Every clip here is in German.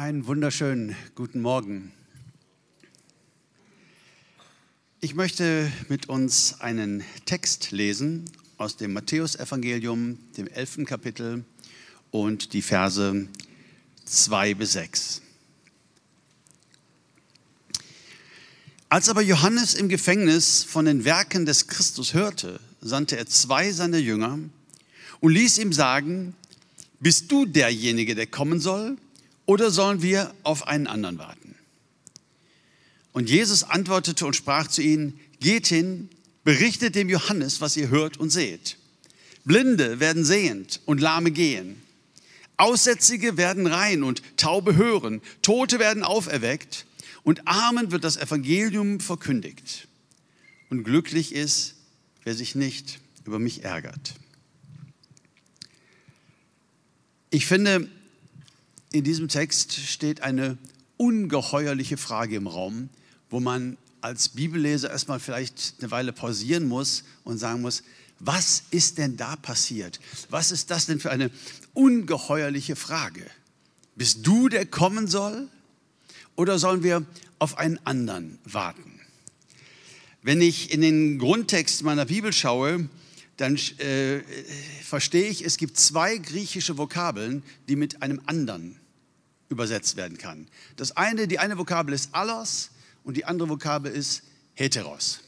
Einen wunderschönen guten Morgen. Ich möchte mit uns einen Text lesen aus dem Matthäusevangelium, dem elften Kapitel und die Verse 2 bis 6. Als aber Johannes im Gefängnis von den Werken des Christus hörte, sandte er zwei seiner Jünger und ließ ihm sagen, bist du derjenige, der kommen soll, oder sollen wir auf einen anderen warten? Und Jesus antwortete und sprach zu ihnen, geht hin, berichtet dem Johannes, was ihr hört und seht. Blinde werden sehend und Lahme gehen. Aussätzige werden rein und Taube hören. Tote werden auferweckt und Armen wird das Evangelium verkündigt. Und glücklich ist, wer sich nicht über mich ärgert. Ich finde, in diesem Text steht eine ungeheuerliche Frage im Raum, wo man als Bibelleser erstmal vielleicht eine Weile pausieren muss und sagen muss, was ist denn da passiert? Was ist das denn für eine ungeheuerliche Frage? Bist du der kommen soll oder sollen wir auf einen anderen warten? Wenn ich in den Grundtext meiner Bibel schaue, dann äh, verstehe ich, es gibt zwei griechische Vokabeln, die mit einem anderen übersetzt werden kann. Das eine, die eine Vokabel ist allos und die andere Vokabel ist heteros.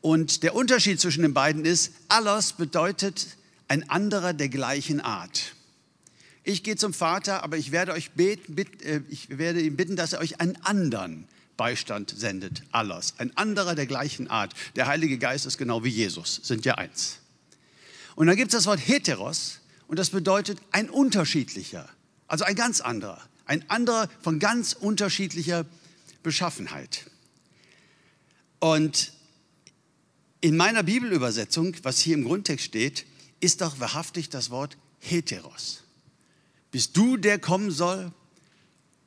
Und der Unterschied zwischen den beiden ist, allos bedeutet ein anderer der gleichen Art. Ich gehe zum Vater, aber ich werde euch beten, äh, ich werde ihn bitten, dass er euch einen anderen Beistand sendet. Allos, ein anderer der gleichen Art. Der Heilige Geist ist genau wie Jesus, sind ja eins. Und dann gibt es das Wort heteros und das bedeutet ein unterschiedlicher, also ein ganz anderer, ein anderer von ganz unterschiedlicher Beschaffenheit. Und in meiner Bibelübersetzung, was hier im Grundtext steht, ist doch wahrhaftig das Wort heteros. Bist du, der kommen soll?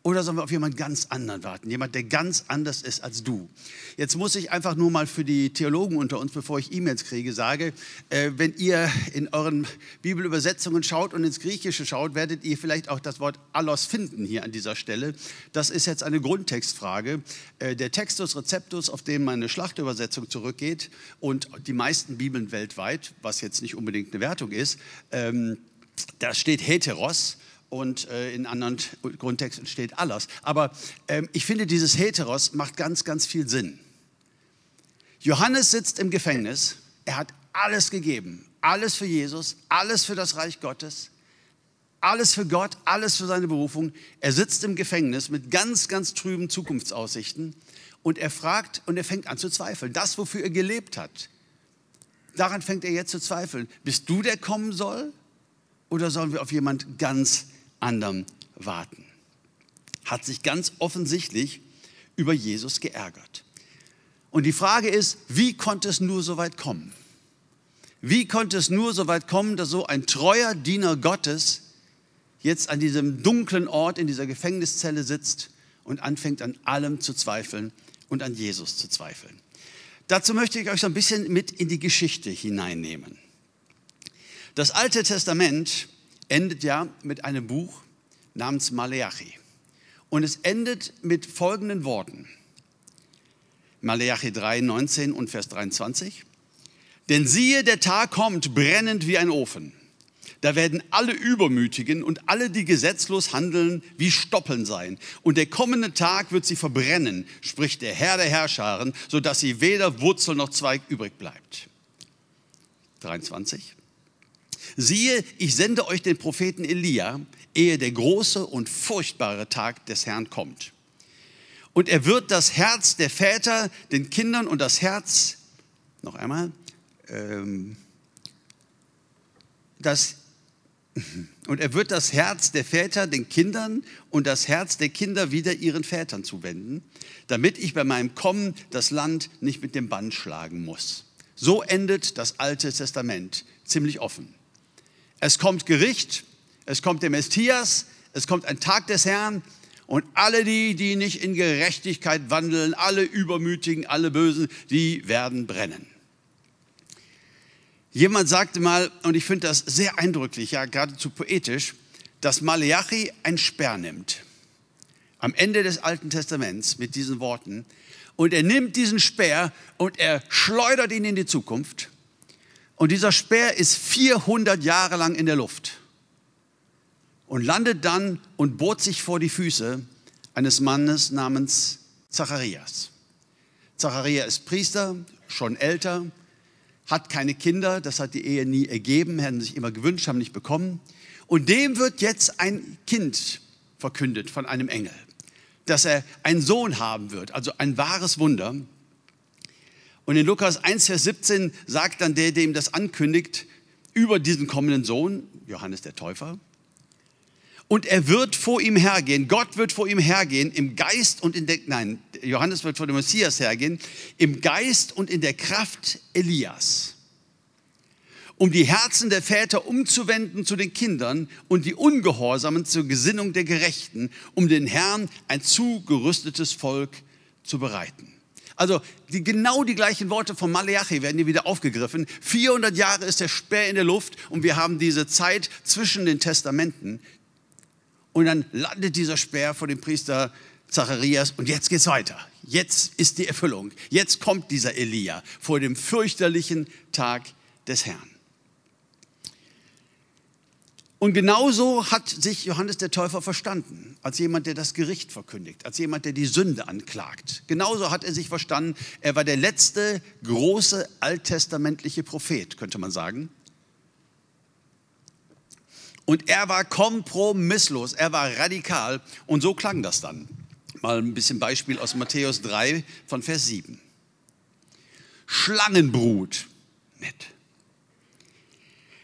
Oder sollen wir auf jemand ganz anderen warten? Jemand, der ganz anders ist als du. Jetzt muss ich einfach nur mal für die Theologen unter uns, bevor ich E-Mails kriege, sagen, äh, wenn ihr in euren Bibelübersetzungen schaut und ins Griechische schaut, werdet ihr vielleicht auch das Wort allos finden hier an dieser Stelle. Das ist jetzt eine Grundtextfrage. Äh, der Textus Receptus, auf den meine Schlachtübersetzung zurückgeht und die meisten Bibeln weltweit, was jetzt nicht unbedingt eine Wertung ist, ähm, da steht heteros und äh, in anderen Grundtexten steht alles. Aber ähm, ich finde, dieses Heteros macht ganz, ganz viel Sinn. Johannes sitzt im Gefängnis, er hat alles gegeben, alles für Jesus, alles für das Reich Gottes, alles für Gott, alles für seine Berufung. Er sitzt im Gefängnis mit ganz, ganz trüben Zukunftsaussichten und er fragt und er fängt an zu zweifeln. Das, wofür er gelebt hat, daran fängt er jetzt zu zweifeln. Bist du der kommen soll? Oder sollen wir auf jemand ganz anderem warten. Hat sich ganz offensichtlich über Jesus geärgert. Und die Frage ist, wie konnte es nur so weit kommen? Wie konnte es nur so weit kommen, dass so ein treuer Diener Gottes jetzt an diesem dunklen Ort in dieser Gefängniszelle sitzt und anfängt an allem zu zweifeln und an Jesus zu zweifeln? Dazu möchte ich euch so ein bisschen mit in die Geschichte hineinnehmen. Das Alte Testament endet ja mit einem Buch namens Maleachi. Und es endet mit folgenden Worten. Maleachi 3, 19 und Vers 23. Denn siehe, der Tag kommt brennend wie ein Ofen. Da werden alle Übermütigen und alle, die gesetzlos handeln, wie Stoppeln sein. Und der kommende Tag wird sie verbrennen, spricht der Herr der Herrscharen, sodass sie weder Wurzel noch Zweig übrig bleibt. 23. Siehe, ich sende euch den Propheten Elia, ehe der große und furchtbare Tag des Herrn kommt. Und er wird das Herz der Väter den Kindern und das Herz, noch einmal, ähm, das, und er wird das Herz der Väter den Kindern und das Herz der Kinder wieder ihren Vätern zuwenden, damit ich bei meinem Kommen das Land nicht mit dem Bann schlagen muss. So endet das Alte Testament ziemlich offen. Es kommt Gericht, es kommt der Messias, es kommt ein Tag des Herrn und alle die, die nicht in Gerechtigkeit wandeln, alle Übermütigen, alle Bösen, die werden brennen. Jemand sagte mal, und ich finde das sehr eindrücklich, ja geradezu poetisch, dass Maleachi ein Sperr nimmt. am Ende des Alten Testaments mit diesen Worten. Und er nimmt diesen Speer und er schleudert ihn in die Zukunft. Und dieser Speer ist 400 Jahre lang in der Luft und landet dann und bohrt sich vor die Füße eines Mannes namens Zacharias. Zacharias ist Priester, schon älter, hat keine Kinder, das hat die Ehe nie ergeben, hätten sich immer gewünscht, haben nicht bekommen. Und dem wird jetzt ein Kind verkündet von einem Engel, dass er einen Sohn haben wird, also ein wahres Wunder. Und in Lukas 1, Vers 17 sagt dann der, dem das ankündigt, über diesen kommenden Sohn, Johannes der Täufer, und er wird vor ihm hergehen. Gott wird vor ihm hergehen im Geist und in der, nein, Johannes wird vor dem Messias hergehen, im Geist und in der Kraft Elias. Um die Herzen der Väter umzuwenden zu den Kindern und die Ungehorsamen zur Gesinnung der Gerechten, um den Herrn ein zugerüstetes Volk zu bereiten. Also die, genau die gleichen Worte von Maleachi werden hier wieder aufgegriffen. 400 Jahre ist der Speer in der Luft und wir haben diese Zeit zwischen den Testamenten, und dann landet dieser Speer vor dem Priester Zacharias und jetzt geht's weiter. Jetzt ist die Erfüllung. Jetzt kommt dieser Elia vor dem fürchterlichen Tag des Herrn. Und genauso hat sich Johannes der Täufer verstanden, als jemand, der das Gericht verkündigt, als jemand, der die Sünde anklagt. Genauso hat er sich verstanden, er war der letzte große alttestamentliche Prophet, könnte man sagen. Und er war kompromisslos, er war radikal. Und so klang das dann. Mal ein bisschen Beispiel aus Matthäus 3 von Vers 7. Schlangenbrut. Nett.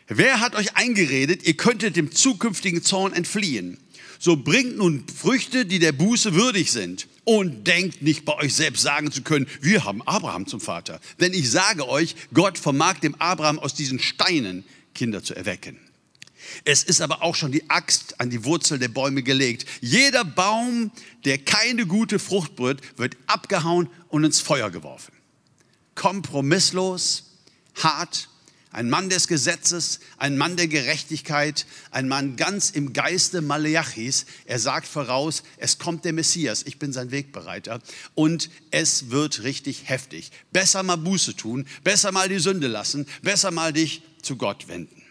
Wer hat euch eingeredet, ihr könntet dem zukünftigen Zorn entfliehen? So bringt nun Früchte, die der Buße würdig sind. Und denkt nicht bei euch selbst sagen zu können, wir haben Abraham zum Vater. Denn ich sage euch, Gott vermag dem Abraham aus diesen Steinen Kinder zu erwecken. Es ist aber auch schon die Axt an die Wurzel der Bäume gelegt. Jeder Baum, der keine gute Frucht brüht, wird abgehauen und ins Feuer geworfen. Kompromisslos, hart, ein Mann des Gesetzes, ein Mann der Gerechtigkeit, ein Mann ganz im Geiste Maleachis. Er sagt voraus, es kommt der Messias, ich bin sein Wegbereiter und es wird richtig heftig. Besser mal Buße tun, besser mal die Sünde lassen, besser mal dich zu Gott wenden.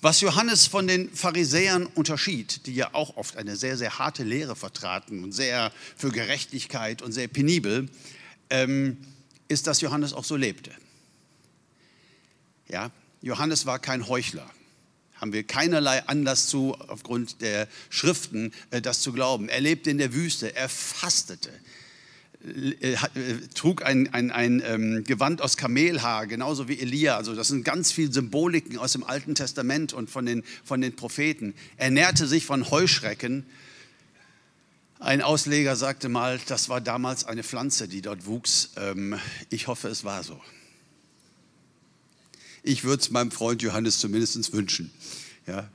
Was Johannes von den Pharisäern unterschied, die ja auch oft eine sehr, sehr harte Lehre vertraten und sehr für Gerechtigkeit und sehr penibel, ähm, ist, dass Johannes auch so lebte. Ja, Johannes war kein Heuchler. Haben wir keinerlei Anlass zu, aufgrund der Schriften, äh, das zu glauben. Er lebte in der Wüste, er fastete, äh, äh, trug ein, ein, ein ähm, Gewand aus Kamelhaar, genauso wie Elia. Also das sind ganz viele Symboliken aus dem Alten Testament und von den, von den Propheten. Er nährte sich von Heuschrecken. Ein Ausleger sagte mal, das war damals eine Pflanze, die dort wuchs. Ähm, ich hoffe, es war so. Ich würde es meinem Freund Johannes zumindest wünschen. Ja.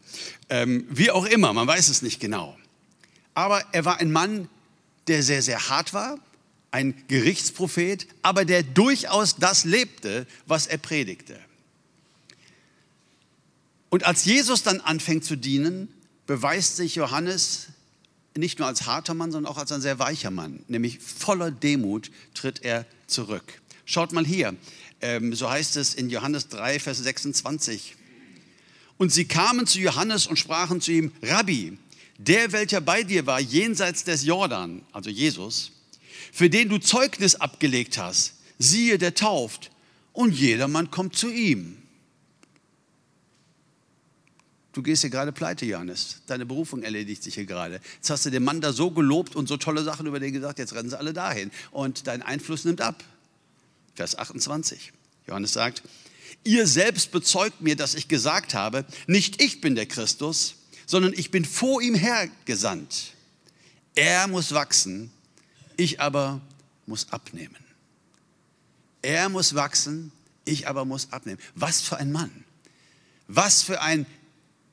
Ähm, wie auch immer, man weiß es nicht genau. Aber er war ein Mann, der sehr, sehr hart war, ein Gerichtsprophet, aber der durchaus das lebte, was er predigte. Und als Jesus dann anfängt zu dienen, beweist sich Johannes nicht nur als harter Mann, sondern auch als ein sehr weicher Mann. Nämlich voller Demut tritt er zurück. Schaut mal hier, so heißt es in Johannes 3, Vers 26. Und sie kamen zu Johannes und sprachen zu ihm, Rabbi, der, welcher bei dir war, jenseits des Jordan, also Jesus, für den du Zeugnis abgelegt hast, siehe, der tauft und jedermann kommt zu ihm. Du gehst hier gerade pleite, Johannes. Deine Berufung erledigt sich hier gerade. Jetzt hast du den Mann da so gelobt und so tolle Sachen über den gesagt, jetzt rennen sie alle dahin. Und dein Einfluss nimmt ab. Vers 28. Johannes sagt, ihr selbst bezeugt mir, dass ich gesagt habe, nicht ich bin der Christus, sondern ich bin vor ihm hergesandt. Er muss wachsen, ich aber muss abnehmen. Er muss wachsen, ich aber muss abnehmen. Was für ein Mann. Was für ein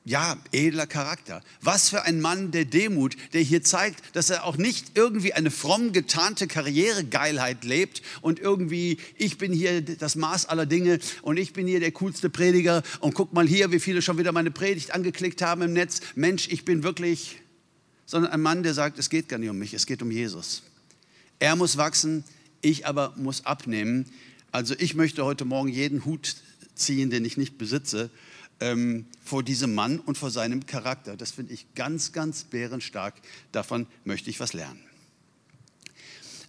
ja, edler Charakter. Was für ein Mann der Demut, der hier zeigt, dass er auch nicht irgendwie eine fromm getarnte Karrieregeilheit lebt und irgendwie, ich bin hier das Maß aller Dinge und ich bin hier der coolste Prediger und guck mal hier, wie viele schon wieder meine Predigt angeklickt haben im Netz. Mensch, ich bin wirklich sondern ein Mann, der sagt, es geht gar nicht um mich, es geht um Jesus. Er muss wachsen, ich aber muss abnehmen. Also ich möchte heute Morgen jeden Hut ziehen, den ich nicht besitze, ähm, vor diesem Mann und vor seinem Charakter. Das finde ich ganz, ganz bärenstark. Davon möchte ich was lernen.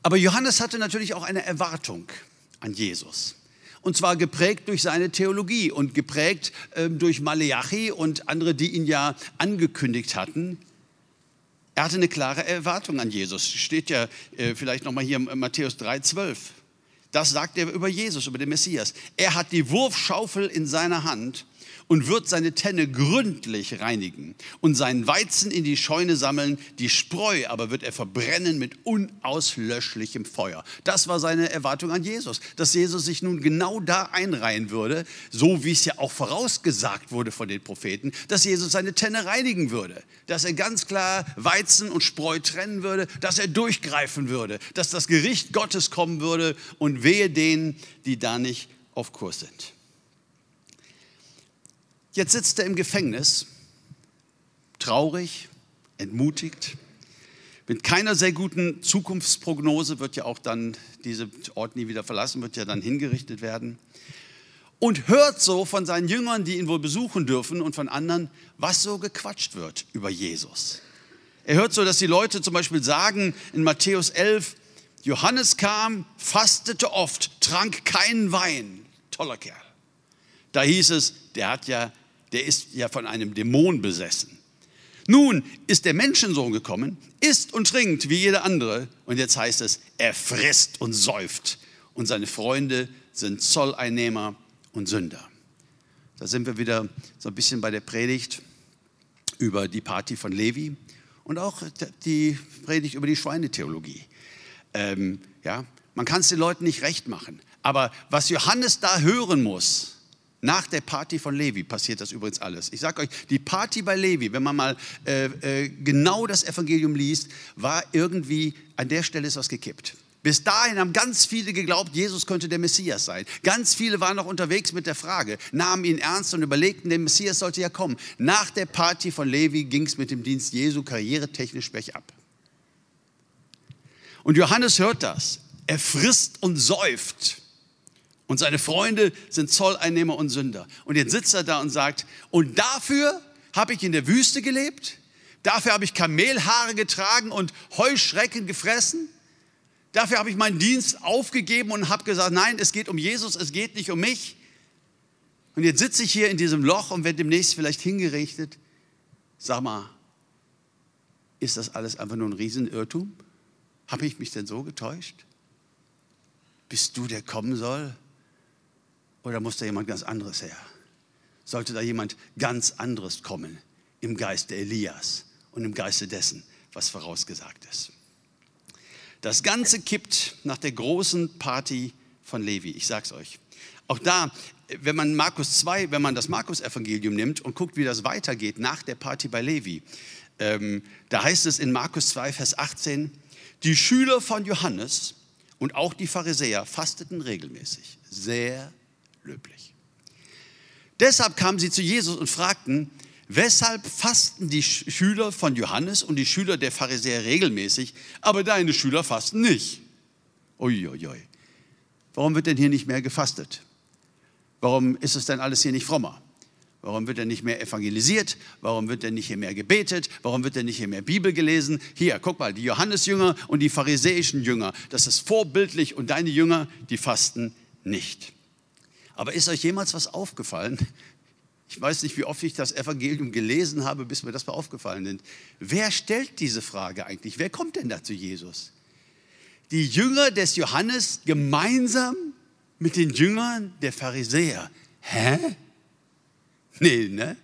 Aber Johannes hatte natürlich auch eine Erwartung an Jesus. Und zwar geprägt durch seine Theologie und geprägt äh, durch Maleachi und andere, die ihn ja angekündigt hatten. Er hatte eine klare Erwartung an Jesus. Steht ja äh, vielleicht nochmal hier in Matthäus 3,12. Das sagt er über Jesus, über den Messias. Er hat die Wurfschaufel in seiner Hand und wird seine Tenne gründlich reinigen und seinen Weizen in die Scheune sammeln, die Spreu aber wird er verbrennen mit unauslöschlichem Feuer. Das war seine Erwartung an Jesus, dass Jesus sich nun genau da einreihen würde, so wie es ja auch vorausgesagt wurde von den Propheten, dass Jesus seine Tenne reinigen würde, dass er ganz klar Weizen und Spreu trennen würde, dass er durchgreifen würde, dass das Gericht Gottes kommen würde und wehe denen, die da nicht auf Kurs sind. Jetzt sitzt er im Gefängnis, traurig, entmutigt, mit keiner sehr guten Zukunftsprognose wird ja auch dann diese Ort nie wieder verlassen, wird ja dann hingerichtet werden. Und hört so von seinen Jüngern, die ihn wohl besuchen dürfen und von anderen, was so gequatscht wird über Jesus. Er hört so, dass die Leute zum Beispiel sagen in Matthäus 11, Johannes kam, fastete oft, trank keinen Wein. Toller Kerl. Da hieß es, der hat ja der ist ja von einem Dämon besessen. Nun ist der Menschensohn gekommen, isst und trinkt wie jeder andere. Und jetzt heißt es, er frisst und säuft. Und seine Freunde sind Zolleinnehmer und Sünder. Da sind wir wieder so ein bisschen bei der Predigt über die Party von Levi und auch die Predigt über die Schweinetheologie. Ähm, ja, man kann es den Leuten nicht recht machen. Aber was Johannes da hören muss, nach der Party von Levi passiert das übrigens alles. Ich sage euch, die Party bei Levi, wenn man mal äh, äh, genau das Evangelium liest, war irgendwie, an der Stelle ist was gekippt. Bis dahin haben ganz viele geglaubt, Jesus könnte der Messias sein. Ganz viele waren noch unterwegs mit der Frage, nahmen ihn ernst und überlegten, der Messias sollte ja kommen. Nach der Party von Levi ging es mit dem Dienst Jesu karrieretechnisch bergab. Und Johannes hört das. Er frisst und säuft. Und seine Freunde sind Zolleinnehmer und Sünder. Und jetzt sitzt er da und sagt, und dafür habe ich in der Wüste gelebt? Dafür habe ich Kamelhaare getragen und Heuschrecken gefressen? Dafür habe ich meinen Dienst aufgegeben und habe gesagt, nein, es geht um Jesus, es geht nicht um mich. Und jetzt sitze ich hier in diesem Loch und werde demnächst vielleicht hingerichtet. Sag mal, ist das alles einfach nur ein Riesenirrtum? Habe ich mich denn so getäuscht? Bist du, der kommen soll? Oder muss da jemand ganz anderes her? Sollte da jemand ganz anderes kommen im Geiste Elias und im Geiste dessen, was vorausgesagt ist? Das Ganze kippt nach der großen Party von Levi. Ich sag's euch. Auch da, wenn man Markus 2, wenn man das Markus-Evangelium nimmt und guckt, wie das weitergeht nach der Party bei Levi, ähm, da heißt es in Markus 2, Vers 18, die Schüler von Johannes und auch die Pharisäer fasteten regelmäßig, sehr löblich. Deshalb kamen sie zu Jesus und fragten, weshalb fasten die Schüler von Johannes und die Schüler der Pharisäer regelmäßig, aber deine Schüler fasten nicht? Uiuiui. Warum wird denn hier nicht mehr gefastet? Warum ist es denn alles hier nicht frommer? Warum wird denn nicht mehr evangelisiert? Warum wird denn nicht hier mehr gebetet? Warum wird denn nicht hier mehr Bibel gelesen? Hier, guck mal, die Johannesjünger und die pharisäischen Jünger, das ist vorbildlich und deine Jünger, die fasten nicht. Aber ist euch jemals was aufgefallen? Ich weiß nicht, wie oft ich das Evangelium gelesen habe, bis mir das mal aufgefallen ist. Wer stellt diese Frage eigentlich? Wer kommt denn da zu Jesus? Die Jünger des Johannes gemeinsam mit den Jüngern der Pharisäer. Hä? Nee, ne?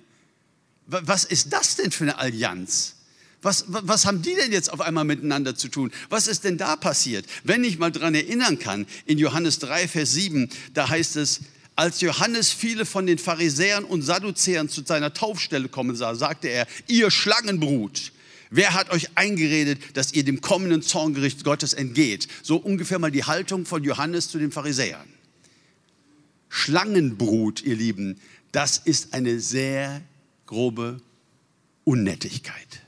Was ist das denn für eine Allianz? Was, was haben die denn jetzt auf einmal miteinander zu tun? Was ist denn da passiert? Wenn ich mal dran erinnern kann, in Johannes 3, Vers 7, da heißt es, als Johannes viele von den Pharisäern und Sadduzäern zu seiner Taufstelle kommen sah, sagte er, ihr Schlangenbrut, wer hat euch eingeredet, dass ihr dem kommenden Zorngericht Gottes entgeht? So ungefähr mal die Haltung von Johannes zu den Pharisäern. Schlangenbrut, ihr Lieben, das ist eine sehr grobe Unnettigkeit.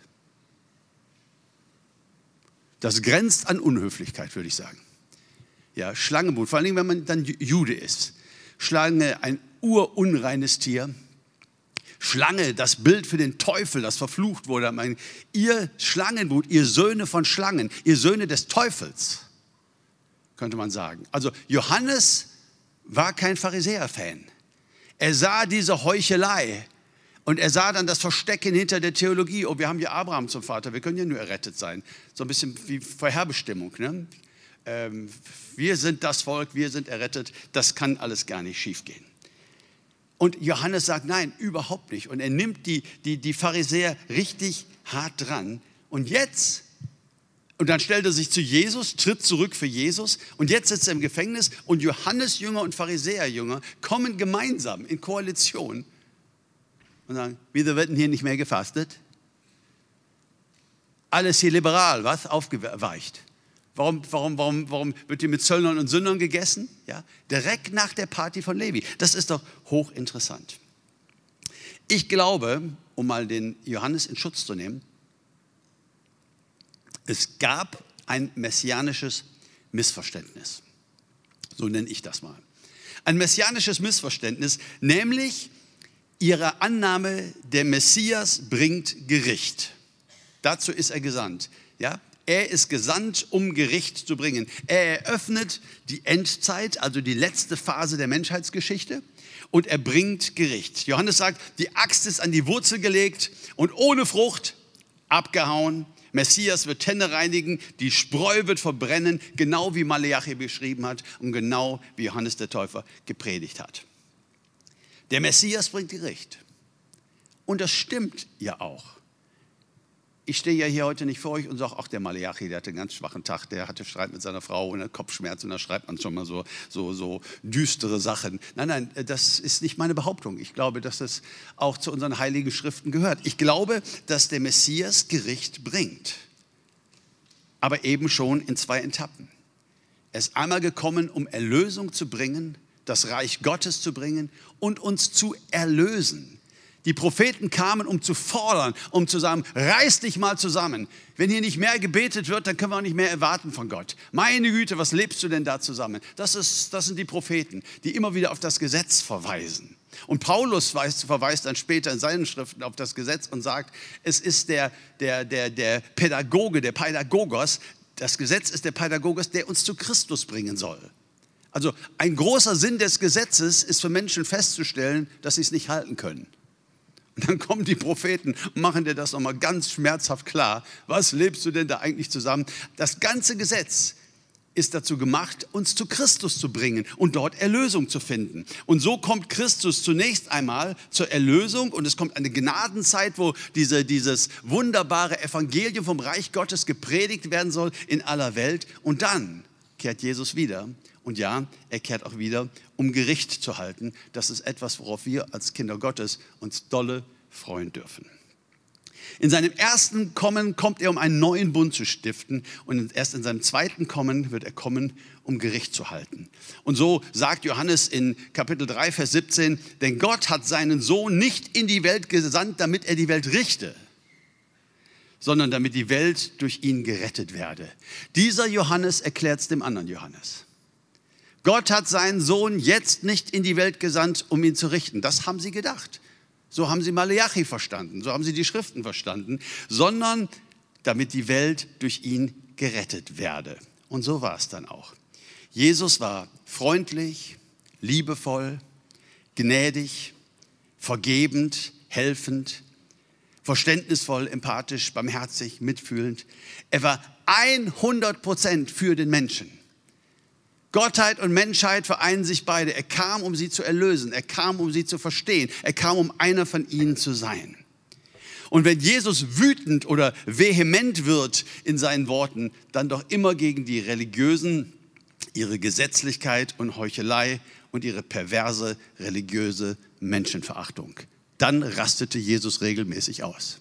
Das grenzt an Unhöflichkeit, würde ich sagen. Ja, Schlangenbrut, vor allem wenn man dann Jude ist. Schlange, ein urunreines Tier. Schlange, das Bild für den Teufel, das verflucht wurde. Ihr Schlangenbrut, ihr Söhne von Schlangen, ihr Söhne des Teufels, könnte man sagen. Also Johannes war kein Pharisäer-Fan. Er sah diese Heuchelei und er sah dann das Verstecken hinter der Theologie. Oh, wir haben ja Abraham zum Vater, wir können ja nur errettet sein. So ein bisschen wie Vorherbestimmung. Ne? Ähm, wir sind das Volk, wir sind errettet, das kann alles gar nicht schiefgehen. Und Johannes sagt, nein, überhaupt nicht. Und er nimmt die, die, die Pharisäer richtig hart dran. Und jetzt, und dann stellt er sich zu Jesus, tritt zurück für Jesus. Und jetzt sitzt er im Gefängnis und Johannes Jünger und Pharisäer Jünger kommen gemeinsam in Koalition und sagen, wieso wird denn hier nicht mehr gefastet? Alles hier liberal, was? Aufgeweicht. Warum, warum, warum, warum wird hier mit Zöllnern und Sündern gegessen? Ja, direkt nach der Party von Levi. Das ist doch hochinteressant. Ich glaube, um mal den Johannes in Schutz zu nehmen, es gab ein messianisches Missverständnis. So nenne ich das mal. Ein messianisches Missverständnis, nämlich ihre Annahme, der Messias bringt Gericht. Dazu ist er gesandt. Ja, er ist gesandt, um Gericht zu bringen. Er eröffnet die Endzeit, also die letzte Phase der Menschheitsgeschichte und er bringt Gericht. Johannes sagt, die Axt ist an die Wurzel gelegt und ohne Frucht abgehauen. Messias wird Tenne reinigen, die Spreu wird verbrennen, genau wie Maleachi beschrieben hat und genau wie Johannes der Täufer gepredigt hat. Der Messias bringt Gericht. Und das stimmt ja auch ich stehe ja hier heute nicht vor euch und sage, ach, der Maleachi, der hatte einen ganz schwachen Tag, der hatte Streit mit seiner Frau und Kopfschmerzen und da schreibt man schon mal so, so, so düstere Sachen. Nein, nein, das ist nicht meine Behauptung. Ich glaube, dass das auch zu unseren heiligen Schriften gehört. Ich glaube, dass der Messias Gericht bringt, aber eben schon in zwei Etappen. Er ist einmal gekommen, um Erlösung zu bringen, das Reich Gottes zu bringen und uns zu erlösen. Die Propheten kamen, um zu fordern, um zu sagen, reiß dich mal zusammen. Wenn hier nicht mehr gebetet wird, dann können wir auch nicht mehr erwarten von Gott. Meine Güte, was lebst du denn da zusammen? Das, ist, das sind die Propheten, die immer wieder auf das Gesetz verweisen. Und Paulus weist, verweist dann später in seinen Schriften auf das Gesetz und sagt, es ist der, der, der, der Pädagoge, der Pädagogos, das Gesetz ist der Pädagogos, der uns zu Christus bringen soll. Also ein großer Sinn des Gesetzes ist für Menschen festzustellen, dass sie es nicht halten können. Und dann kommen die Propheten und machen dir das nochmal ganz schmerzhaft klar. Was lebst du denn da eigentlich zusammen? Das ganze Gesetz ist dazu gemacht, uns zu Christus zu bringen und dort Erlösung zu finden. Und so kommt Christus zunächst einmal zur Erlösung und es kommt eine Gnadenzeit, wo diese, dieses wunderbare Evangelium vom Reich Gottes gepredigt werden soll in aller Welt. Und dann kehrt Jesus wieder. Und ja, er kehrt auch wieder, um Gericht zu halten. Das ist etwas, worauf wir als Kinder Gottes uns dolle freuen dürfen. In seinem ersten Kommen kommt er, um einen neuen Bund zu stiften. Und erst in seinem zweiten Kommen wird er kommen, um Gericht zu halten. Und so sagt Johannes in Kapitel 3, Vers 17, denn Gott hat seinen Sohn nicht in die Welt gesandt, damit er die Welt richte, sondern damit die Welt durch ihn gerettet werde. Dieser Johannes erklärt es dem anderen Johannes. Gott hat seinen Sohn jetzt nicht in die Welt gesandt, um ihn zu richten. Das haben sie gedacht. So haben sie Maleachi verstanden, so haben sie die Schriften verstanden, sondern damit die Welt durch ihn gerettet werde. Und so war es dann auch. Jesus war freundlich, liebevoll, gnädig, vergebend, helfend, verständnisvoll, empathisch, barmherzig, mitfühlend. Er war 100 Prozent für den Menschen. Gottheit und Menschheit vereinen sich beide. Er kam, um sie zu erlösen. Er kam, um sie zu verstehen. Er kam, um einer von ihnen zu sein. Und wenn Jesus wütend oder vehement wird in seinen Worten, dann doch immer gegen die Religiösen, ihre Gesetzlichkeit und Heuchelei und ihre perverse religiöse Menschenverachtung. Dann rastete Jesus regelmäßig aus.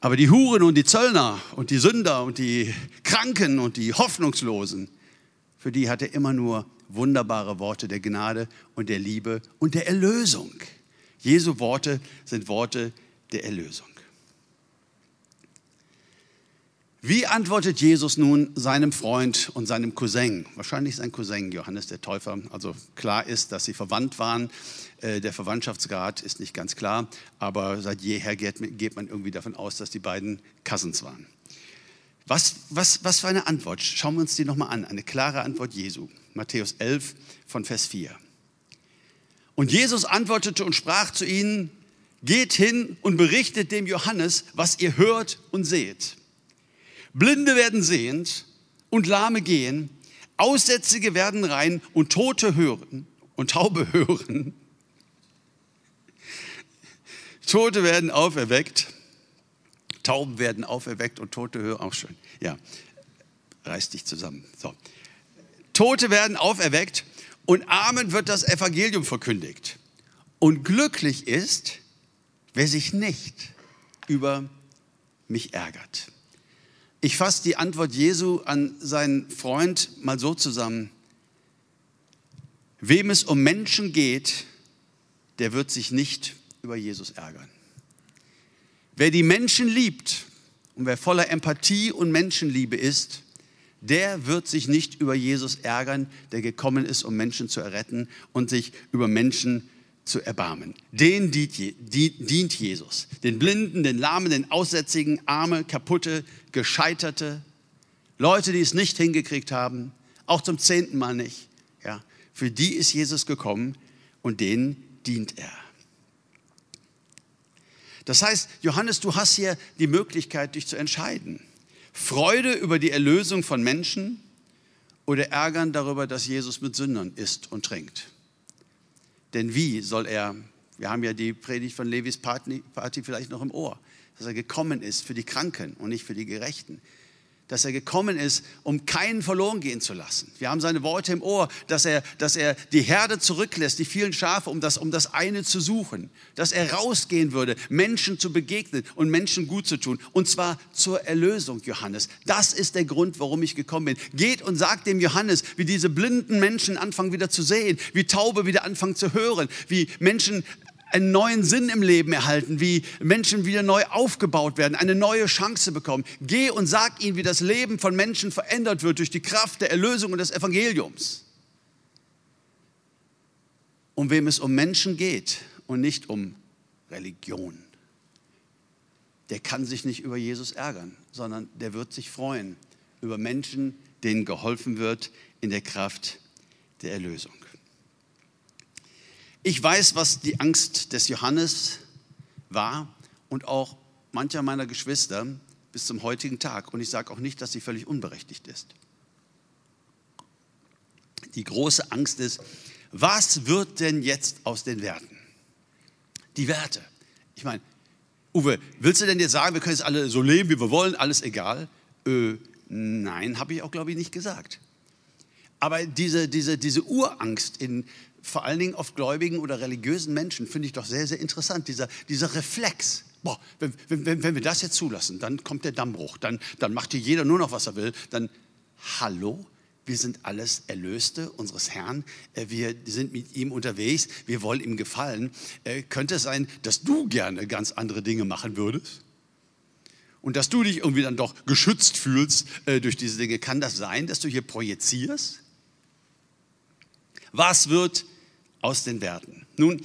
Aber die Huren und die Zöllner und die Sünder und die Kranken und die Hoffnungslosen, für die hat er immer nur wunderbare Worte der Gnade und der Liebe und der Erlösung. Jesu Worte sind Worte der Erlösung. Wie antwortet Jesus nun seinem Freund und seinem Cousin? Wahrscheinlich sein Cousin Johannes der Täufer. Also klar ist, dass sie verwandt waren. Äh, der Verwandtschaftsgrad ist nicht ganz klar, aber seit jeher geht man irgendwie davon aus, dass die beiden Cousins waren. Was, was, was für eine Antwort? Schauen wir uns die nochmal an. Eine klare Antwort Jesu. Matthäus 11 von Vers 4. Und Jesus antwortete und sprach zu ihnen, geht hin und berichtet dem Johannes, was ihr hört und seht. Blinde werden sehend und Lahme gehen, Aussätzige werden rein und Tote hören und Taube hören. Tote werden auferweckt Tauben werden auferweckt und Tote hören. Auch schön. Ja, reiß dich zusammen. So. Tote werden auferweckt und Armen wird das Evangelium verkündigt. Und glücklich ist, wer sich nicht über mich ärgert. Ich fasse die Antwort Jesu an seinen Freund mal so zusammen. Wem es um Menschen geht, der wird sich nicht über Jesus ärgern. Wer die Menschen liebt und wer voller Empathie und Menschenliebe ist, der wird sich nicht über Jesus ärgern, der gekommen ist, um Menschen zu erretten und sich über Menschen zu erbarmen. Den dient Jesus. Den Blinden, den Lahmen, den Aussätzigen, Arme, Kaputte, Gescheiterte, Leute, die es nicht hingekriegt haben, auch zum zehnten Mal nicht. Ja, für die ist Jesus gekommen und denen dient er. Das heißt, Johannes, du hast hier die Möglichkeit, dich zu entscheiden. Freude über die Erlösung von Menschen oder Ärgern darüber, dass Jesus mit Sündern isst und trinkt. Denn wie soll er, wir haben ja die Predigt von Levis Party vielleicht noch im Ohr, dass er gekommen ist für die Kranken und nicht für die Gerechten dass er gekommen ist, um keinen verloren gehen zu lassen. Wir haben seine Worte im Ohr, dass er, dass er die Herde zurücklässt, die vielen Schafe, um das, um das eine zu suchen. Dass er rausgehen würde, Menschen zu begegnen und Menschen gut zu tun. Und zwar zur Erlösung, Johannes. Das ist der Grund, warum ich gekommen bin. Geht und sagt dem Johannes, wie diese blinden Menschen anfangen wieder zu sehen, wie Taube wieder anfangen zu hören, wie Menschen einen neuen Sinn im Leben erhalten, wie Menschen wieder neu aufgebaut werden, eine neue Chance bekommen. Geh und sag ihnen, wie das Leben von Menschen verändert wird durch die Kraft der Erlösung und des Evangeliums. Um wem es um Menschen geht und nicht um Religion, der kann sich nicht über Jesus ärgern, sondern der wird sich freuen über Menschen, denen geholfen wird in der Kraft der Erlösung. Ich weiß, was die Angst des Johannes war und auch mancher meiner Geschwister bis zum heutigen Tag. Und ich sage auch nicht, dass sie völlig unberechtigt ist. Die große Angst ist, was wird denn jetzt aus den Werten? Die Werte. Ich meine, Uwe, willst du denn jetzt sagen, wir können jetzt alle so leben, wie wir wollen, alles egal? Äh, nein, habe ich auch, glaube ich, nicht gesagt. Aber diese, diese, diese Urangst in vor allen Dingen oft gläubigen oder religiösen Menschen, finde ich doch sehr, sehr interessant, dieser, dieser Reflex. Boah, wenn, wenn, wenn wir das jetzt zulassen, dann kommt der Dammbruch, dann, dann macht hier jeder nur noch, was er will. Dann, hallo, wir sind alles Erlöste unseres Herrn, äh, wir sind mit ihm unterwegs, wir wollen ihm gefallen. Äh, könnte es sein, dass du gerne ganz andere Dinge machen würdest? Und dass du dich irgendwie dann doch geschützt fühlst äh, durch diese Dinge. Kann das sein, dass du hier projizierst? Was wird aus den Werten. Nun,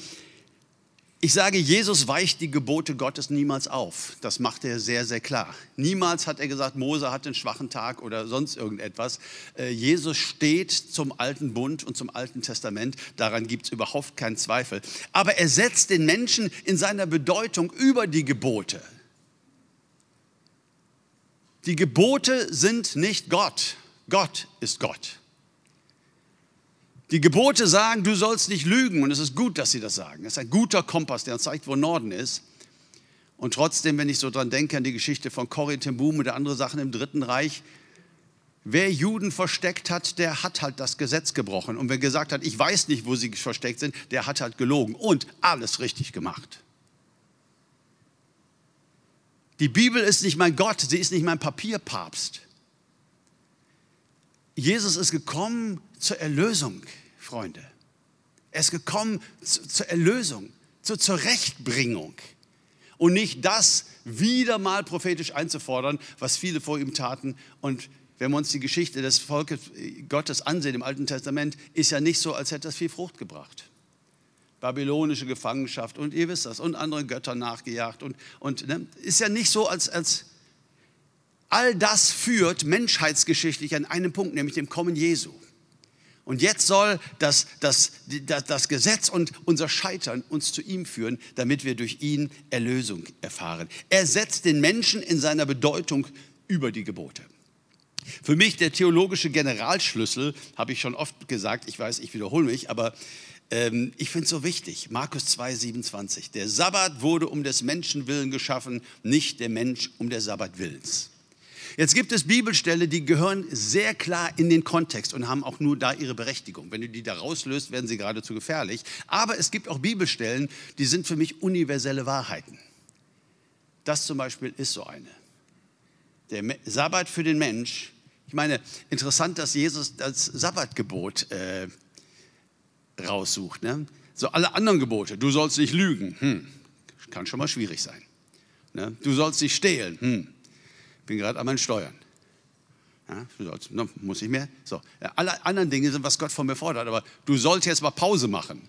ich sage, Jesus weicht die Gebote Gottes niemals auf. Das macht er sehr, sehr klar. Niemals hat er gesagt, Mose hat einen schwachen Tag oder sonst irgendetwas. Äh, Jesus steht zum alten Bund und zum alten Testament. Daran gibt es überhaupt keinen Zweifel. Aber er setzt den Menschen in seiner Bedeutung über die Gebote. Die Gebote sind nicht Gott. Gott ist Gott. Die Gebote sagen, du sollst nicht lügen und es ist gut, dass sie das sagen. Es ist ein guter Kompass, der uns zeigt, wo Norden ist. Und trotzdem, wenn ich so dran denke an die Geschichte von Corrie ten Boom oder andere Sachen im Dritten Reich, wer Juden versteckt hat, der hat halt das Gesetz gebrochen. Und wer gesagt hat, ich weiß nicht, wo sie versteckt sind, der hat halt gelogen und alles richtig gemacht. Die Bibel ist nicht mein Gott, sie ist nicht mein Papierpapst. Jesus ist gekommen zur Erlösung. Freunde. Er ist gekommen zur Erlösung, zur Zurechtbringung. und nicht das wieder mal prophetisch einzufordern, was viele vor ihm taten. Und wenn wir uns die Geschichte des Volkes Gottes ansehen im Alten Testament, ist ja nicht so, als hätte das viel Frucht gebracht. Babylonische Gefangenschaft und ihr wisst das, und anderen Göttern nachgejagt. Und, und ne, ist ja nicht so, als, als all das führt menschheitsgeschichtlich an einen Punkt, nämlich dem Kommen Jesu. Und jetzt soll das, das, das, das, Gesetz und unser Scheitern uns zu ihm führen, damit wir durch ihn Erlösung erfahren. Er setzt den Menschen in seiner Bedeutung über die Gebote. Für mich der theologische Generalschlüssel, habe ich schon oft gesagt, ich weiß, ich wiederhole mich, aber ähm, ich finde es so wichtig. Markus 2, 27. Der Sabbat wurde um des Menschen willen geschaffen, nicht der Mensch um der Sabbat willens. Jetzt gibt es Bibelstelle, die gehören sehr klar in den Kontext und haben auch nur da ihre Berechtigung. Wenn du die da rauslöst, werden sie geradezu gefährlich. Aber es gibt auch Bibelstellen, die sind für mich universelle Wahrheiten. Das zum Beispiel ist so eine. Der Sabbat für den Mensch. Ich meine, interessant, dass Jesus das Sabbatgebot äh, raussucht. Ne? So alle anderen Gebote. Du sollst nicht lügen. Hm, kann schon mal schwierig sein. Ne? Du sollst nicht stehlen. Hm, bin gerade an meinen Steuern. Ja, no, muss ich mehr? So, ja, alle anderen Dinge sind, was Gott von mir fordert, aber du sollst jetzt mal Pause machen.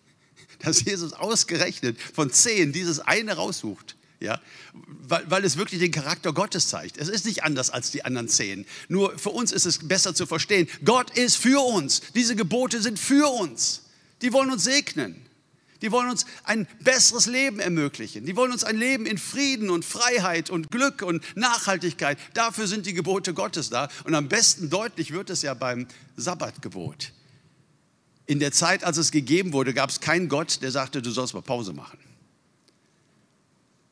Dass Jesus ausgerechnet von zehn dieses eine raussucht, ja, weil, weil es wirklich den Charakter Gottes zeigt. Es ist nicht anders als die anderen zehn. Nur für uns ist es besser zu verstehen, Gott ist für uns. Diese Gebote sind für uns. Die wollen uns segnen. Die wollen uns ein besseres Leben ermöglichen. Die wollen uns ein Leben in Frieden und Freiheit und Glück und Nachhaltigkeit. Dafür sind die Gebote Gottes da. Und am besten deutlich wird es ja beim Sabbatgebot. In der Zeit, als es gegeben wurde, gab es keinen Gott, der sagte, du sollst mal Pause machen.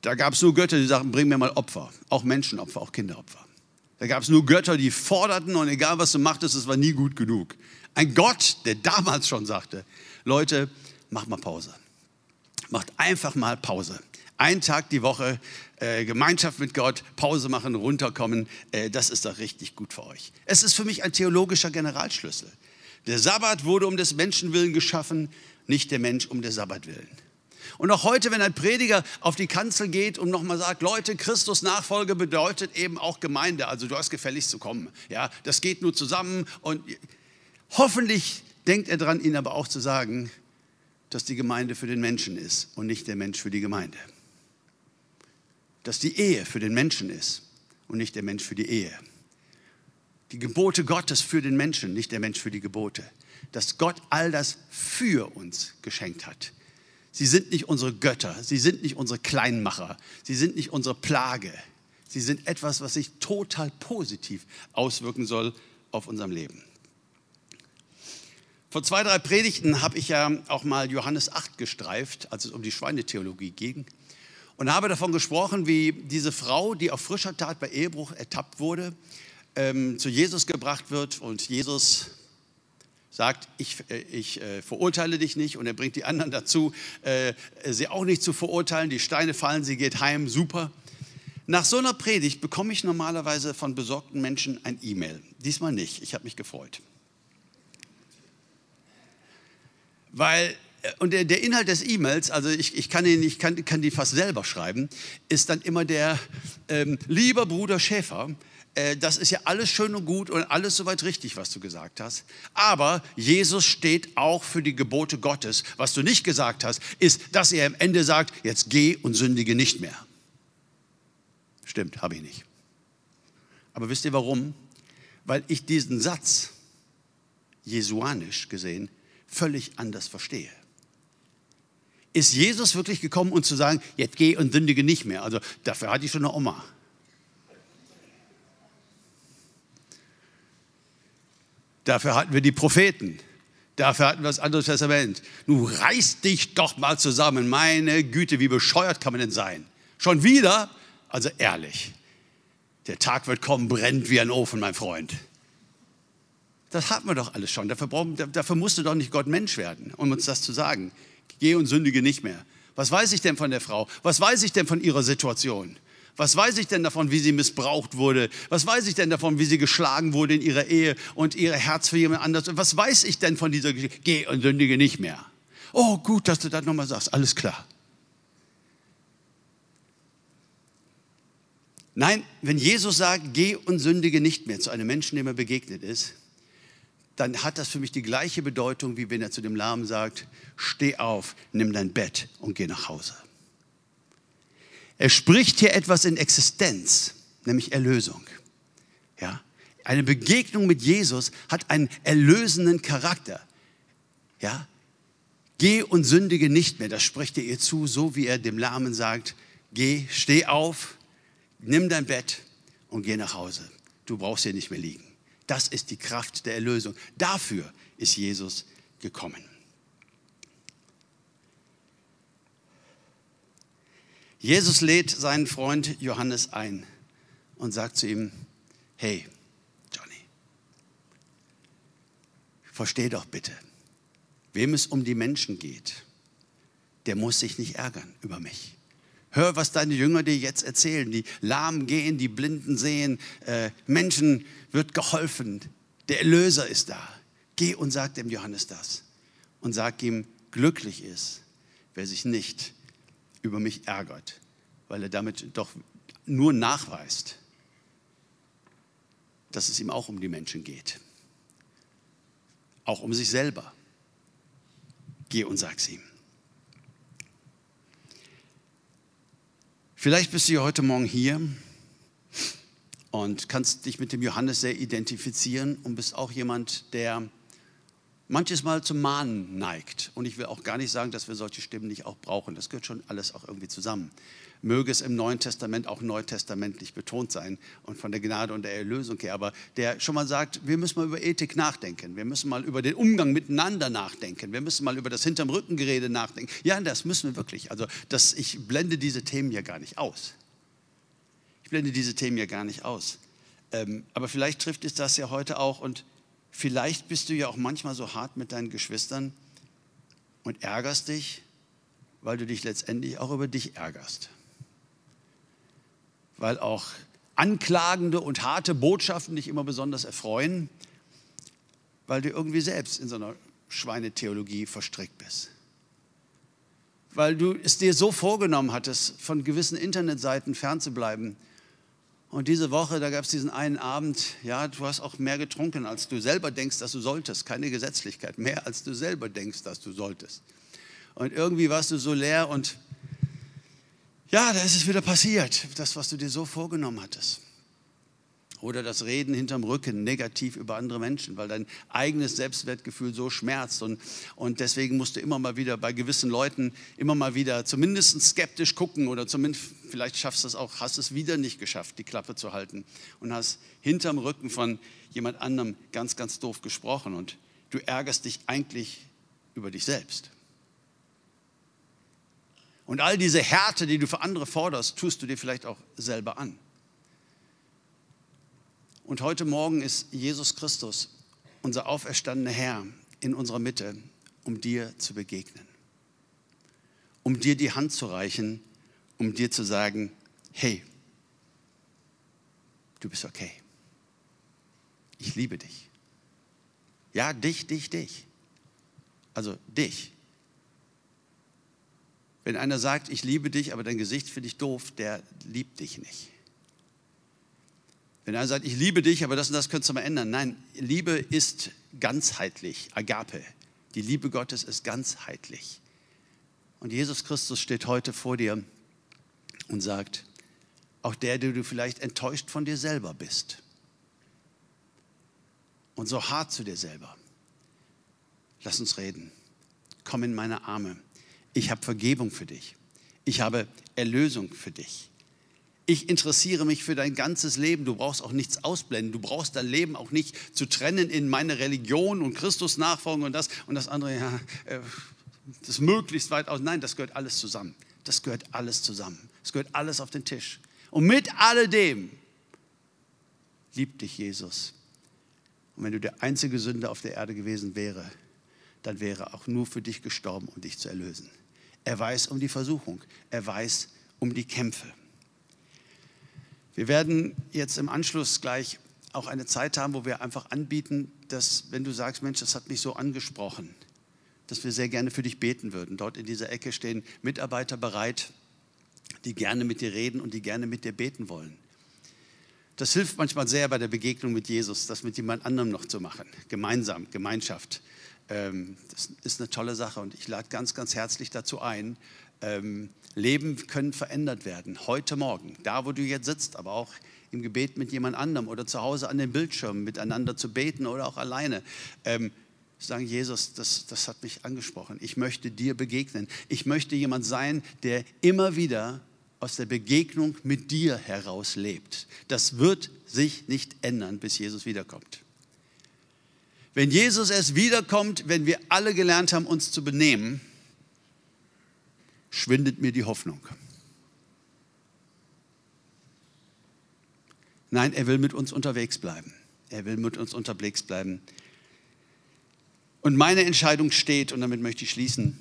Da gab es nur Götter, die sagten, bring mir mal Opfer, auch Menschenopfer, auch Kinderopfer. Da gab es nur Götter, die forderten und egal was du machtest, es war nie gut genug. Ein Gott, der damals schon sagte, Leute, macht mal Pause. Macht einfach mal Pause. Ein Tag die Woche äh, Gemeinschaft mit Gott, Pause machen, runterkommen, äh, das ist doch richtig gut für euch. Es ist für mich ein theologischer Generalschlüssel. Der Sabbat wurde um des Menschen willen geschaffen, nicht der Mensch um der Sabbat willen. Und auch heute, wenn ein Prediger auf die Kanzel geht und nochmal sagt, Leute, Christus Nachfolge bedeutet eben auch Gemeinde, also du hast gefälligst zu kommen. Ja, das geht nur zusammen und hoffentlich denkt er dran, ihnen aber auch zu sagen, dass die Gemeinde für den Menschen ist und nicht der Mensch für die Gemeinde. Dass die Ehe für den Menschen ist und nicht der Mensch für die Ehe. Die Gebote Gottes für den Menschen, nicht der Mensch für die Gebote. Dass Gott all das für uns geschenkt hat. Sie sind nicht unsere Götter, sie sind nicht unsere Kleinmacher, sie sind nicht unsere Plage. Sie sind etwas, was sich total positiv auswirken soll auf unserem Leben. Vor zwei, drei Predigten habe ich ja auch mal Johannes 8 gestreift, als es um die Schweinetheologie ging. Und habe davon gesprochen, wie diese Frau, die auf frischer Tat bei Ehebruch ertappt wurde, ähm, zu Jesus gebracht wird und Jesus sagt, ich, äh, ich äh, verurteile dich nicht und er bringt die anderen dazu, äh, sie auch nicht zu verurteilen. Die Steine fallen, sie geht heim, super. Nach so einer Predigt bekomme ich normalerweise von besorgten Menschen ein E-Mail. Diesmal nicht, ich habe mich gefreut. Weil, äh, und der, der Inhalt des E-Mails, also ich, ich, kann, ihn, ich kann, kann die fast selber schreiben, ist dann immer der, ähm, lieber Bruder Schäfer, äh, das ist ja alles schön und gut und alles soweit richtig, was du gesagt hast. Aber Jesus steht auch für die Gebote Gottes. Was du nicht gesagt hast, ist, dass er am Ende sagt, jetzt geh und sündige nicht mehr. Stimmt, habe ich nicht. Aber wisst ihr warum? Weil ich diesen Satz, jesuanisch gesehen, völlig anders verstehe. Ist Jesus wirklich gekommen, um zu sagen, jetzt geh und sündige nicht mehr? Also dafür hatte ich schon eine Oma. Dafür hatten wir die Propheten. Dafür hatten wir das andere Testament. Nun reiß dich doch mal zusammen. Meine Güte, wie bescheuert kann man denn sein? Schon wieder? Also ehrlich. Der Tag wird kommen, brennt wie ein Ofen, mein Freund. Das hatten wir doch alles schon. Dafür, brauchen, dafür musste doch nicht Gott Mensch werden, um uns das zu sagen. Geh und sündige nicht mehr. Was weiß ich denn von der Frau? Was weiß ich denn von ihrer Situation? Was weiß ich denn davon, wie sie missbraucht wurde? Was weiß ich denn davon, wie sie geschlagen wurde in ihrer Ehe und ihr Herz für jemand anderes? Was weiß ich denn von dieser Geschichte? Geh und sündige nicht mehr. Oh, gut, dass du das nochmal sagst. Alles klar. Nein, wenn Jesus sagt, geh und sündige nicht mehr zu einem Menschen, dem er begegnet ist, dann hat das für mich die gleiche Bedeutung, wie wenn er zu dem Lahmen sagt, steh auf, nimm dein Bett und geh nach Hause. Er spricht hier etwas in Existenz, nämlich Erlösung. Ja? Eine Begegnung mit Jesus hat einen erlösenden Charakter. Ja? Geh und sündige nicht mehr, das spricht er ihr zu, so wie er dem Lahmen sagt, geh, steh auf, nimm dein Bett und geh nach Hause. Du brauchst hier nicht mehr liegen. Das ist die Kraft der Erlösung. Dafür ist Jesus gekommen. Jesus lädt seinen Freund Johannes ein und sagt zu ihm, hey Johnny, versteh doch bitte, wem es um die Menschen geht, der muss sich nicht ärgern über mich. Hör, was deine Jünger dir jetzt erzählen. Die Lahmen gehen, die Blinden sehen, äh, Menschen wird geholfen. Der Erlöser ist da. Geh und sag dem Johannes das. Und sag ihm, glücklich ist, wer sich nicht über mich ärgert, weil er damit doch nur nachweist, dass es ihm auch um die Menschen geht. Auch um sich selber. Geh und sag's ihm. Vielleicht bist du heute Morgen hier und kannst dich mit dem Johannes sehr identifizieren und bist auch jemand, der manches Mal zum Mahnen neigt. Und ich will auch gar nicht sagen, dass wir solche Stimmen nicht auch brauchen. Das gehört schon alles auch irgendwie zusammen. Möge es im Neuen Testament auch neutestamentlich betont sein und von der Gnade und der Erlösung her. Aber der schon mal sagt, wir müssen mal über Ethik nachdenken. Wir müssen mal über den Umgang miteinander nachdenken. Wir müssen mal über das hinterm Rückengerede nachdenken. Ja, das müssen wir wirklich. Also das, ich blende diese Themen ja gar nicht aus. Ich blende diese Themen ja gar nicht aus. Ähm, aber vielleicht trifft es das ja heute auch und Vielleicht bist du ja auch manchmal so hart mit deinen Geschwistern und ärgerst dich, weil du dich letztendlich auch über dich ärgerst. Weil auch anklagende und harte Botschaften dich immer besonders erfreuen, weil du irgendwie selbst in so einer Schweinetheologie verstrickt bist. Weil du es dir so vorgenommen hattest, von gewissen Internetseiten fernzubleiben und diese Woche, da gab es diesen einen Abend, ja, du hast auch mehr getrunken, als du selber denkst, dass du solltest. Keine Gesetzlichkeit, mehr als du selber denkst, dass du solltest. Und irgendwie warst du so leer und ja, da ist es wieder passiert, das, was du dir so vorgenommen hattest. Oder das Reden hinterm Rücken negativ über andere Menschen, weil dein eigenes Selbstwertgefühl so schmerzt. Und, und deswegen musst du immer mal wieder bei gewissen Leuten immer mal wieder zumindest skeptisch gucken oder zumindest vielleicht schaffst du es auch, hast es wieder nicht geschafft, die Klappe zu halten und hast hinterm Rücken von jemand anderem ganz, ganz doof gesprochen und du ärgerst dich eigentlich über dich selbst. Und all diese Härte, die du für andere forderst, tust du dir vielleicht auch selber an. Und heute Morgen ist Jesus Christus, unser auferstandener Herr, in unserer Mitte, um dir zu begegnen. Um dir die Hand zu reichen, um dir zu sagen, hey, du bist okay. Ich liebe dich. Ja, dich, dich, dich. Also dich. Wenn einer sagt, ich liebe dich, aber dein Gesicht finde ich doof, der liebt dich nicht. Wenn einer sagt, ich liebe dich, aber das und das könntest du mal ändern. Nein, Liebe ist ganzheitlich, Agape. Die Liebe Gottes ist ganzheitlich. Und Jesus Christus steht heute vor dir und sagt, auch der, der du vielleicht enttäuscht von dir selber bist und so hart zu dir selber, lass uns reden. Komm in meine Arme. Ich habe Vergebung für dich. Ich habe Erlösung für dich. Ich interessiere mich für dein ganzes Leben. Du brauchst auch nichts ausblenden. Du brauchst dein Leben auch nicht zu trennen in meine Religion und Christus nachfolgen und das und das andere, ja, äh, das möglichst weit aus. Nein, das gehört alles zusammen. Das gehört alles zusammen. Es gehört alles auf den Tisch. Und mit alledem liebt dich Jesus. Und wenn du der einzige Sünder auf der Erde gewesen wäre, dann wäre auch nur für dich gestorben, um dich zu erlösen. Er weiß um die Versuchung. Er weiß um die Kämpfe. Wir werden jetzt im Anschluss gleich auch eine Zeit haben, wo wir einfach anbieten, dass, wenn du sagst, Mensch, das hat mich so angesprochen, dass wir sehr gerne für dich beten würden. Dort in dieser Ecke stehen Mitarbeiter bereit, die gerne mit dir reden und die gerne mit dir beten wollen. Das hilft manchmal sehr bei der Begegnung mit Jesus, das mit jemand anderem noch zu machen. Gemeinsam, Gemeinschaft. Ähm, das ist eine tolle Sache und ich lade ganz, ganz herzlich dazu ein. Ähm, Leben können verändert werden, heute Morgen, da wo du jetzt sitzt, aber auch im Gebet mit jemand anderem oder zu Hause an den Bildschirmen miteinander zu beten oder auch alleine. Ähm, sagen, Jesus, das, das hat mich angesprochen. Ich möchte dir begegnen. Ich möchte jemand sein, der immer wieder aus der Begegnung mit dir heraus lebt. Das wird sich nicht ändern, bis Jesus wiederkommt. Wenn Jesus erst wiederkommt, wenn wir alle gelernt haben, uns zu benehmen, schwindet mir die Hoffnung. Nein, er will mit uns unterwegs bleiben. Er will mit uns unterwegs bleiben. Und meine Entscheidung steht, und damit möchte ich schließen,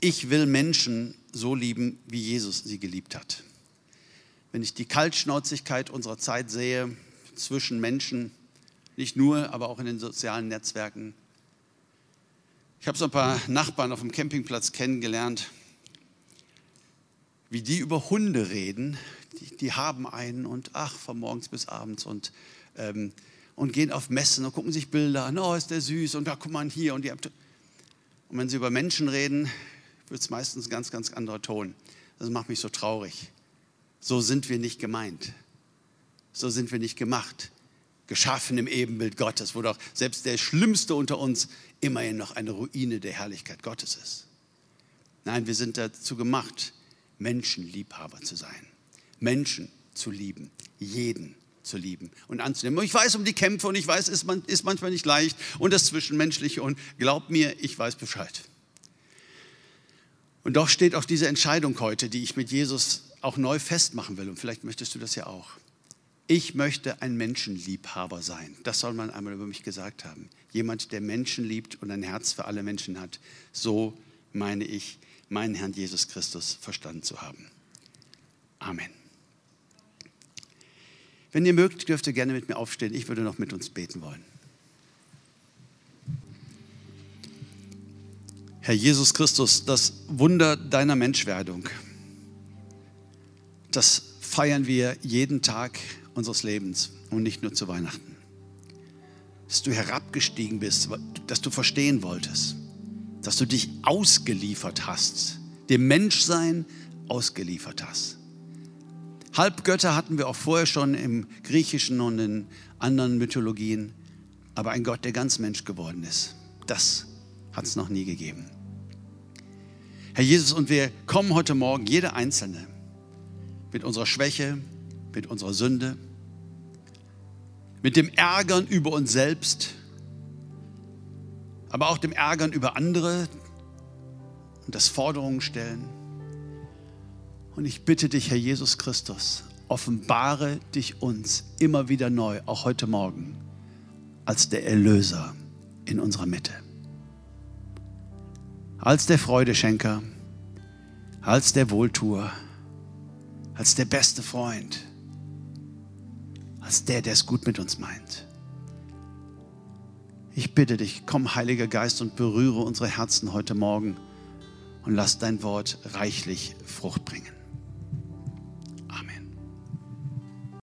ich will Menschen so lieben, wie Jesus sie geliebt hat. Wenn ich die Kaltschnauzigkeit unserer Zeit sehe, zwischen Menschen, nicht nur, aber auch in den sozialen Netzwerken. Ich habe so ein paar Nachbarn auf dem Campingplatz kennengelernt, wie die über Hunde reden. Die, die haben einen und ach, von morgens bis abends und, ähm, und gehen auf Messen und gucken sich Bilder an. Oh, ist der süß und da guck mal hier. Und, die, und wenn sie über Menschen reden, wird es meistens ein ganz, ganz anderer Ton. Das macht mich so traurig. So sind wir nicht gemeint. So sind wir nicht gemacht geschaffen im Ebenbild Gottes, wo doch selbst der Schlimmste unter uns immerhin noch eine Ruine der Herrlichkeit Gottes ist. Nein, wir sind dazu gemacht, Menschenliebhaber zu sein, Menschen zu lieben, jeden zu lieben und anzunehmen. Und ich weiß um die Kämpfe und ich weiß, es ist manchmal nicht leicht und das Zwischenmenschliche und glaub mir, ich weiß Bescheid. Und doch steht auch diese Entscheidung heute, die ich mit Jesus auch neu festmachen will und vielleicht möchtest du das ja auch ich möchte ein Menschenliebhaber sein. Das soll man einmal über mich gesagt haben. Jemand, der Menschen liebt und ein Herz für alle Menschen hat. So meine ich, meinen Herrn Jesus Christus verstanden zu haben. Amen. Wenn ihr mögt, dürft ihr gerne mit mir aufstehen. Ich würde noch mit uns beten wollen. Herr Jesus Christus, das Wunder deiner Menschwerdung, das feiern wir jeden Tag unseres Lebens und nicht nur zu Weihnachten. Dass du herabgestiegen bist, dass du verstehen wolltest, dass du dich ausgeliefert hast, dem Menschsein ausgeliefert hast. Halbgötter hatten wir auch vorher schon im Griechischen und in anderen Mythologien, aber ein Gott, der ganz Mensch geworden ist, das hat es noch nie gegeben. Herr Jesus, und wir kommen heute Morgen, jeder Einzelne, mit unserer Schwäche, mit unserer Sünde, mit dem Ärgern über uns selbst, aber auch dem Ärgern über andere und das Forderungen stellen. Und ich bitte dich, Herr Jesus Christus, offenbare dich uns immer wieder neu, auch heute Morgen, als der Erlöser in unserer Mitte. Als der Freudeschenker, als der Wohltuer, als der beste Freund als der, der es gut mit uns meint. Ich bitte dich, komm, Heiliger Geist, und berühre unsere Herzen heute Morgen und lass dein Wort reichlich Frucht bringen.